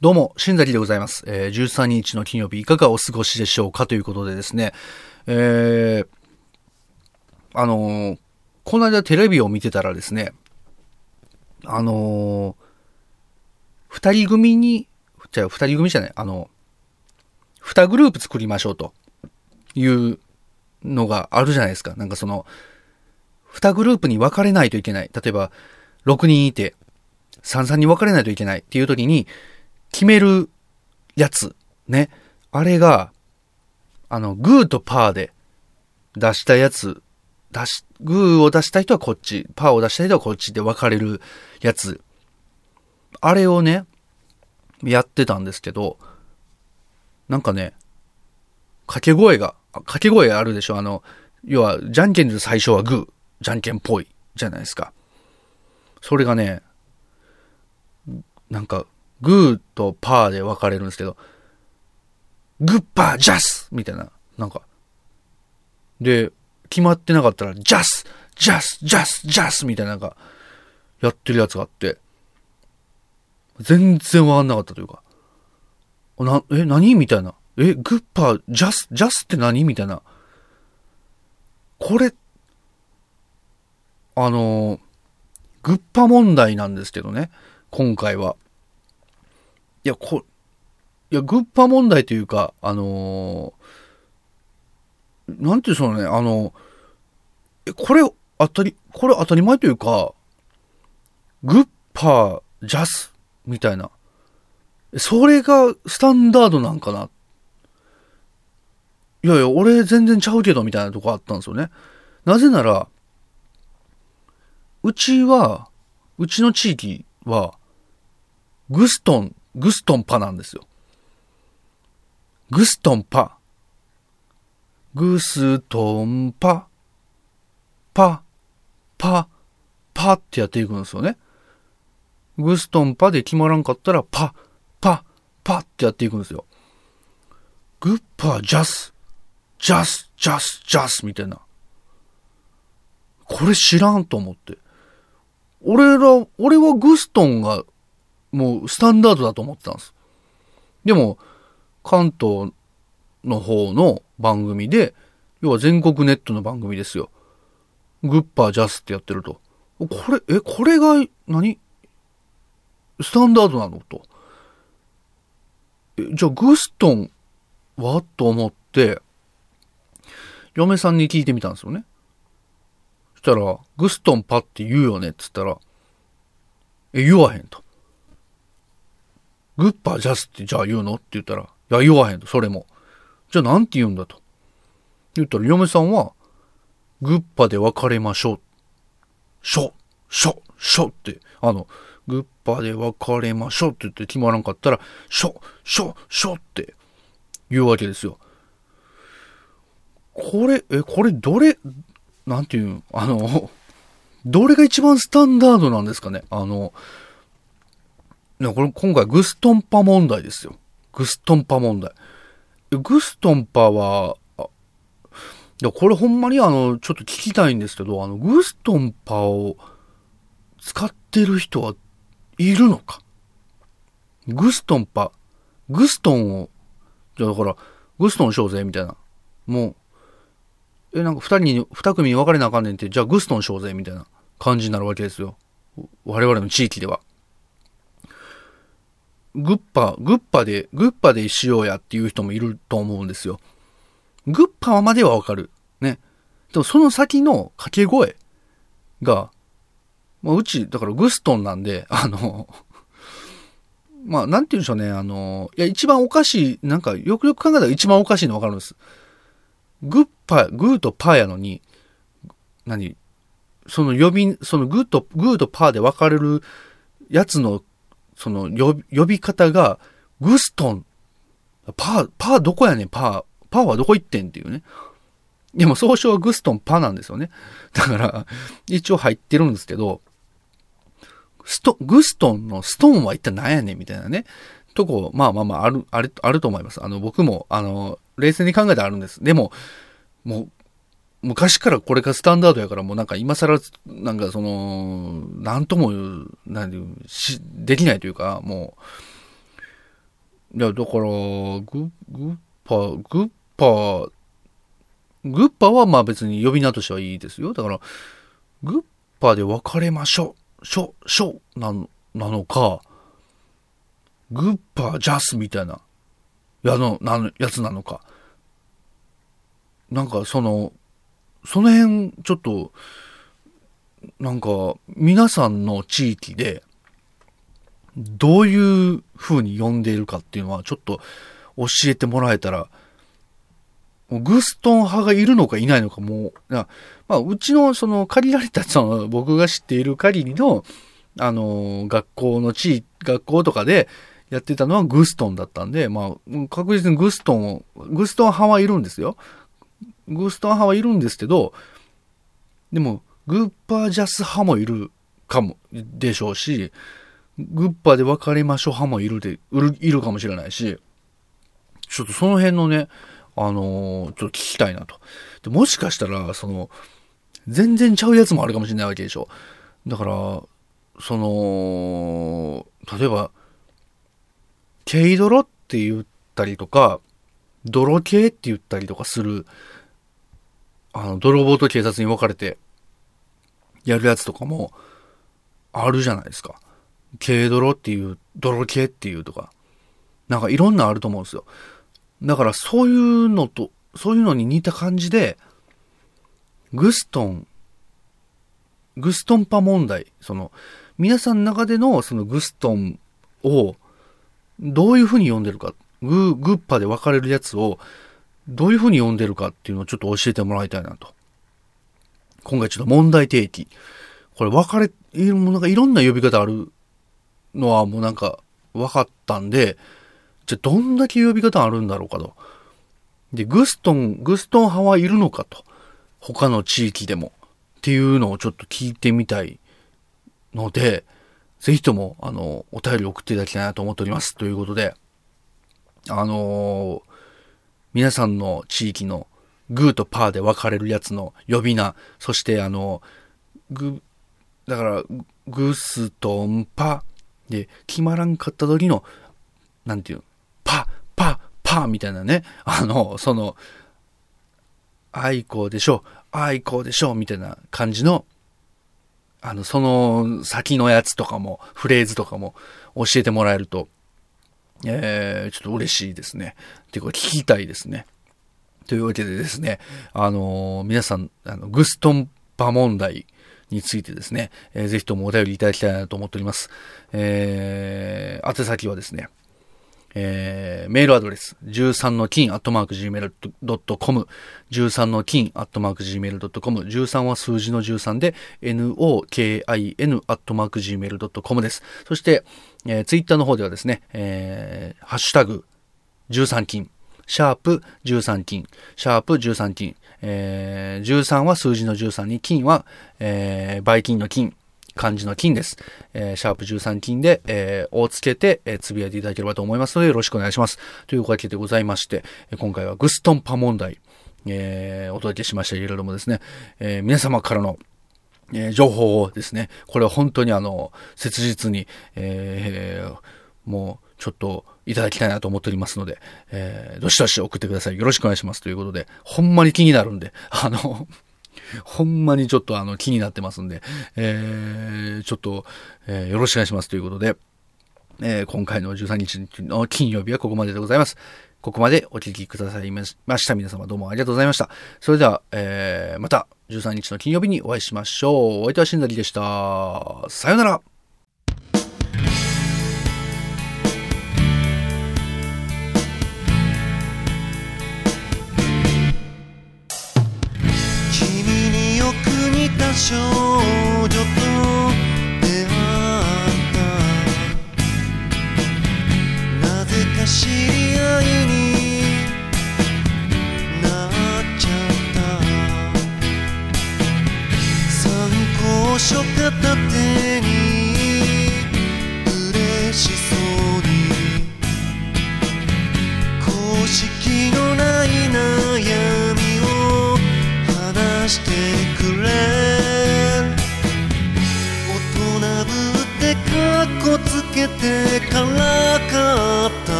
どうも、新崎でございます。えー、13日の金曜日、いかがお過ごしでしょうかということでですね、えー、あのー、この間テレビを見てたらですね、あのー、二人組に、じゃあ二人組じゃない、あの、二グループ作りましょうというのがあるじゃないですか。なんかその、二グループに分かれないといけない。例えば、6人いて、三々に分かれないといけないっていう時に、決めるやつ、ね。あれが、あの、グーとパーで出したやつ、出し、グーを出した人はこっち、パーを出した人はこっちで分かれるやつ。あれをね、やってたんですけど、なんかね、掛け声が、掛け声あるでしょ？あの、要は、じゃんけんで最初はグー、じゃんけんぽい、じゃないですか。それがね、なんか、グーとパーで分かれるんですけど、グッパージャスみたいな、なんか。で、決まってなかったら、ジャスジャスジャスジャスみたいななんか、やってるやつがあって、全然わかんなかったというか、な、え、何みたいな。え、グッパー、ジャス、ジャスって何みたいな。これ、あの、グッパ問題なんですけどね、今回は。いや、こ、いや、グッパ問題というか、あのー、なんていうんでしょうね、あの、え、これ、当たり、これ当たり前というか、グッパー、ジャス、みたいな。それがスタンダードなんかな。いやいや、俺全然ちゃうけど、みたいなとこあったんですよね。なぜなら、うちは、うちの地域は、グストングストンパなんですよ。グストンパ。グストンパ。パ、パ、パってやっていくんですよね。グストンパで決まらんかったら、パ、パ、パってやっていくんですよ。グッパ、ジャス、ジャス、ジャス、ジャスみたいな。これ知らんと思って。俺ら、俺はグストンがもうスタンダードだと思ってたんです。でも、関東の方の番組で、要は全国ネットの番組ですよ。グッパージャスってやってると。これ、え、これが何、スタンダードなのと。え、じゃあグストンは？と思って、嫁さんに聞いてみたんですよね。そしたら、グストンパって言うよねって言ったら、え、言わへんと。グッパージャスってじゃあ言うの？って言ったら、いや、言わへんと、それも。じゃあなんて言うんだと。言ったら、嫁さんは、グッパで別れましょう。しょ、しょ、しょって、あの、グッパで別れましょうって言って決まらんかったら、しょ、しょ、しょって言うわけですよ。これ、え、これどれ、なんていう、あの、どれが一番スタンダードなんですかね？あの、いや、これ今回グストンパ問題ですよ。グストンパ問題。グストンパは、いや、これほんまにあの、ちょっと聞きたいんですけど、あの、グストンパを使ってる人はいるのか？グストンパ、グストンを、じゃあだから、グストンしようぜ、みたいな。もう、え、なんか二人に、二組に分かれなあかんねんって、じゃあグストンしようぜ、みたいな感じになるわけですよ。我々の地域では。グッパ、グッパで、グッパでしようやっていう人もいると思うんですよ。グッパまではわかる。ね。でもその先の掛け声が、まあ、うち、だからグストンなんで、あの、まあ、なんて言うんでしょうね、あの、いや、一番おかしい、なんか、よくよく考えたら一番おかしいのわかるんです。グッパ、グーとパーやのに、何？その呼び、そのグーと、グーとパーで分かれるやつのその呼び、方が、グストン、パー、パーどこやねん、パー、パーはどこ行ってんっていうね。でも総称はグストンパーなんですよね。だから、一応入ってるんですけど、スト、グストンのストーンは一体何やねん？みたいなね。とこ、まあまあまあ、ある、ある、あると思います。あの、僕も、あの、冷静に考えてあるんです。でも、もう、昔からこれがスタンダードやからもうなんか今更、なんかその、なんとも、なんし、できないというか、もういや、だから、グ、グッパ、グッパ、グッパはまあ別に呼び名としてはいいですよ。だから、グッパで別れましょう、しょ、しょ、なの、なのか、グッパジャスみたいな、やの、なの、やつなのか。なんかその、その辺、ちょっと、なんか、皆さんの地域で、どういう風に呼んでいるかっていうのは、ちょっと教えてもらえたら、グストン派がいるのかいないのかもう、まあ、うちのその借りられた、その僕が知っている限りの、あの、学校の地域、学校とかでやってたのはグストンだったんで、まあ、確実にグストンを、グストン派はいるんですよ。グーストン派はいるんですけど、でも、グッパージャス派もいるかも、でしょうし、グッパーで別れましょう派もいるで、いるかもしれないし、ちょっとその辺のね、あのー、ちょっと聞きたいなと。で、もしかしたら、その、全然ちゃうやつもあるかもしれないわけでしょ。だから、その、例えば、ケイドロって言ったりとか、泥系って言ったりとかする、あの、泥棒と警察に分かれて、やるやつとかも、あるじゃないですか。軽泥っていう、泥系っていうとか、なんかいろんなあると思うんですよ。だからそういうのと、そういうのに似た感じで、グストン、グストンパ問題、その、皆さんの中でのそのグストンを、どういうふうに読んでるか、グ、グッパで分かれるやつを、どういうふうに読んでるかっていうのをちょっと教えてもらいたいなと。今回ちょっと問題提起。これ分かれ、もなんかいろんな呼び方あるのはもうなんか分かったんで、じゃあどんだけ呼び方あるんだろうかと。で、グストン、グストン派はいるのかと。他の地域でも。っていうのをちょっと聞いてみたいので、ぜひとも、あの、お便り送っていただきたいなと思っております。ということで、あのー、皆さんの地域のグーとパーで分かれるやつの呼び名、そしてあの、グ、だから、グストンパで、決まらんかった時の、なんていうパ、パ、パみたいなね、あの、その、愛子でしょ、愛子でしょ、みたいな感じの、あの、その先のやつとかも、フレーズとかも教えてもらえると、えー、ちょっと嬉しいですね。ていうか聞きたいですね。というわけでですね、あのー、皆さん、あの、グストンパ問題についてですね、えー、ぜひともお便りいただきたいなと思っております。えー、宛先はですね、えー、メールアドレス、13の金アットマーク gmail.com、13の金アットマーク gmail.com、13は数字の13で、nokin アットマーク gmail.com です。そして、えー、ツイッターの方ではですね、えー、ハッシュタグ、13金、シャープ13金、シャープ13金、えー、13は数字の13に、金は、えー、倍金の金、漢字の金です。えー、シャープ13金で、えー、をつけて、えー、つぶやいていただければと思いますので、よろしくお願いします。というわけでございまして、今回はグストンパ問題、えー、お届けしましたけれどもですね、えー、皆様からのえー、情報をですね、これは本当にあの、切実に、えー、もう、ちょっと、いただきたいなと思っておりますので、えー、どしどし送ってください。よろしくお願いします。ということで、ほんまに気になるんで、あの、ほんまにちょっとあの気になってますんで、えー、ちょっと、えー、よろしくお願いしますということで、えー、今回の13日の金曜日はここまででございます。ここまでお聴きくださいました。皆様どうもありがとうございました。それでは、えー、また13日の金曜日にお会いしましょう。お相手はしんだりでした。さよなら。少女と出会った。なぜか知り合いになっちゃった。参考書片手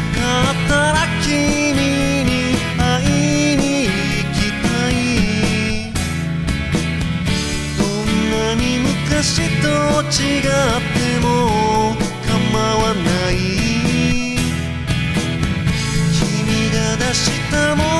かったら君に会いに行きたいどんなに昔と違っても構わない君が出した問